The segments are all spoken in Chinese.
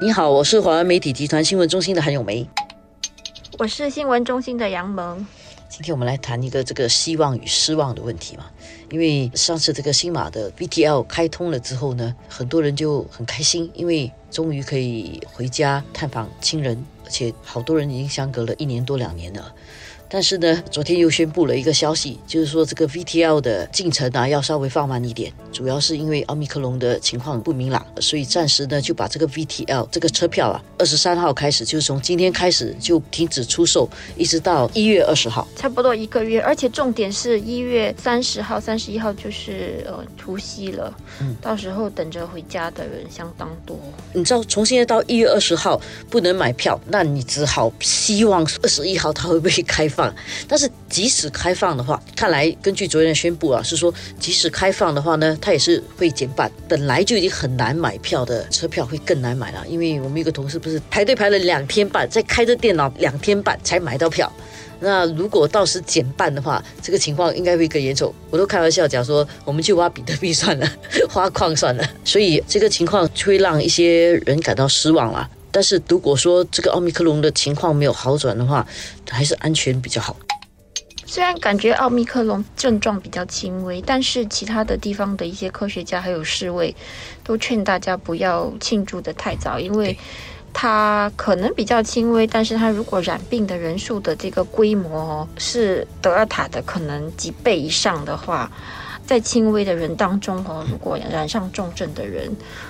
你好，我是华文媒体集团新闻中心的韩永梅。我是新闻中心的杨萌。今天我们来谈一个这个希望与失望的问题嘛。因为上次这个新马的 BTL 开通了之后呢，很多人就很开心，因为终于可以回家探访亲人，而且好多人已经相隔了一年多两年了。但是呢，昨天又宣布了一个消息，就是说这个 VTL 的进程啊要稍微放慢一点，主要是因为奥密克戎的情况不明朗，所以暂时呢就把这个 VTL 这个车票啊，二十三号开始，就是从今天开始就停止出售，一直到一月二十号，差不多一个月。而且重点是一月三十号、三十一号就是呃除夕了，嗯，到时候等着回家的人相当多。你知道，从现在到一月二十号不能买票，那你只好希望二十一号它会不会开。放，但是即使开放的话，看来根据昨天的宣布啊，是说即使开放的话呢，它也是会减半。本来就已经很难买票的车票会更难买了，因为我们有个同事不是排队排了两天半，在开着电脑两天半才买到票。那如果到时减半的话，这个情况应该会更严重。我都开玩笑讲说，我们去挖比特币算了，挖矿算了。所以这个情况会让一些人感到失望了。但是如果说这个奥密克戎的情况没有好转的话，还是安全比较好。虽然感觉奥密克戎症状比较轻微，但是其他的地方的一些科学家还有世卫都劝大家不要庆祝的太早，因为它可能比较轻微，但是它如果染病的人数的这个规模是德尔塔的可能几倍以上的话。在轻微的人当中哦，如果染上重症的人，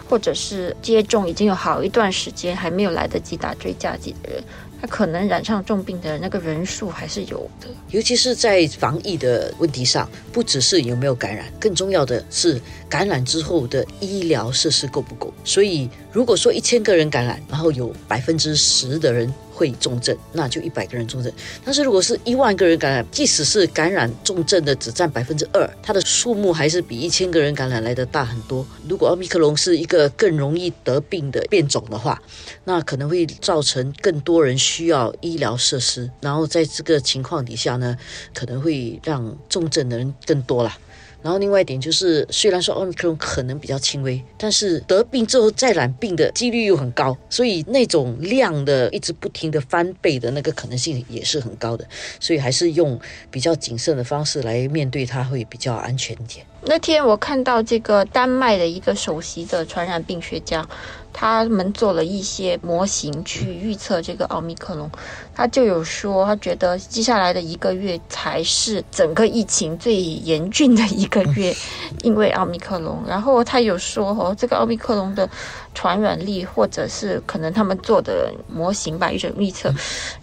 或者是接种已经有好一段时间还没有来得及打追加剂的人，他可能染上重病的那个人数还是有的。尤其是在防疫的问题上，不只是有没有感染，更重要的是感染之后的医疗设施够不够。所以，如果说一千个人感染，然后有百分之十的人。会重症，那就一百个人重症。但是如果是一万个人感染，即使是感染重症的只占百分之二，它的数目还是比一千个人感染来的大很多。如果奥密克戎是一个更容易得病的变种的话，那可能会造成更多人需要医疗设施。然后在这个情况底下呢，可能会让重症的人更多了。然后另外一点就是，虽然说奥密克戎可能比较轻微，但是得病之后再染病的几率又很高，所以那种量的一直不停的翻倍的那个可能性也是很高的，所以还是用比较谨慎的方式来面对它会比较安全一点。那天我看到这个丹麦的一个首席的传染病学家。他们做了一些模型去预测这个奥密克戎，他就有说，他觉得接下来的一个月才是整个疫情最严峻的一个月，因为奥密克戎。然后他有说，哦，这个奥密克戎的传染力，或者是可能他们做的模型吧，一种预测，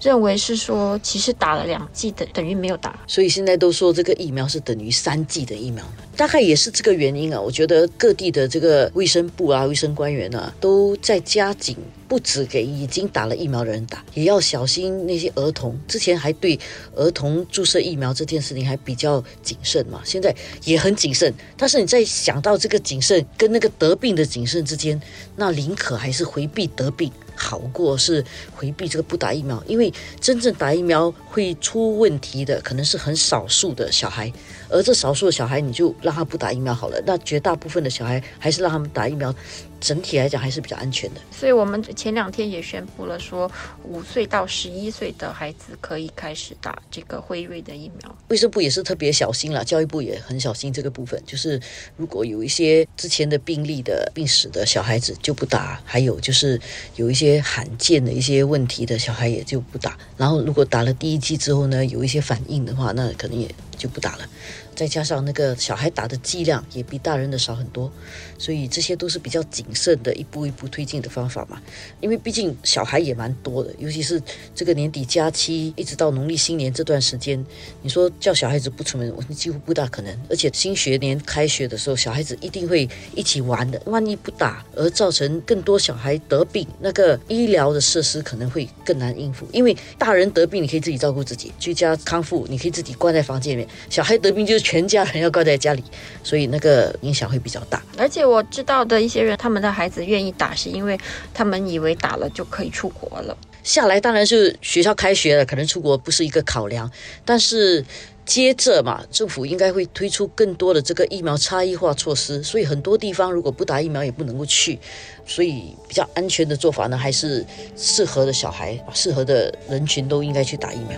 认为是说，其实打了两剂等等于没有打。所以现在都说这个疫苗是等于三剂的疫苗，大概也是这个原因啊。我觉得各地的这个卫生部啊、卫生官员啊都。都在加紧，不止给已经打了疫苗的人打，也要小心那些儿童。之前还对儿童注射疫苗这件事情还比较谨慎嘛，现在也很谨慎。但是你在想到这个谨慎跟那个得病的谨慎之间，那宁可还是回避得病。好过是回避这个不打疫苗，因为真正打疫苗会出问题的可能是很少数的小孩，而这少数的小孩你就让他不打疫苗好了，那绝大部分的小孩还是让他们打疫苗，整体来讲还是比较安全的。所以我们前两天也宣布了，说五岁到十一岁的孩子可以开始打这个辉瑞的疫苗。卫生部也是特别小心了，教育部也很小心这个部分，就是如果有一些之前的病例的病史的小孩子就不打，还有就是有一些。罕见的一些问题的小孩也就不打，然后如果打了第一剂之后呢，有一些反应的话，那可能也就不打了。再加上那个小孩打的剂量也比大人的少很多，所以这些都是比较谨慎的一步一步推进的方法嘛。因为毕竟小孩也蛮多的，尤其是这个年底假期一直到农历新年这段时间，你说叫小孩子不出门，我几乎不大可能。而且新学年开学的时候，小孩子一定会一起玩的。万一不打而造成更多小孩得病，那个医疗的设施可能会更难应付。因为大人得病你可以自己照顾自己，居家康复你可以自己关在房间里面，小孩得病就是。全家人要关在家里，所以那个影响会比较大。而且我知道的一些人，他们的孩子愿意打，是因为他们以为打了就可以出国了。下来当然是学校开学了，可能出国不是一个考量。但是接着嘛，政府应该会推出更多的这个疫苗差异化措施，所以很多地方如果不打疫苗也不能够去，所以比较安全的做法呢，还是适合的小孩、适合的人群都应该去打疫苗。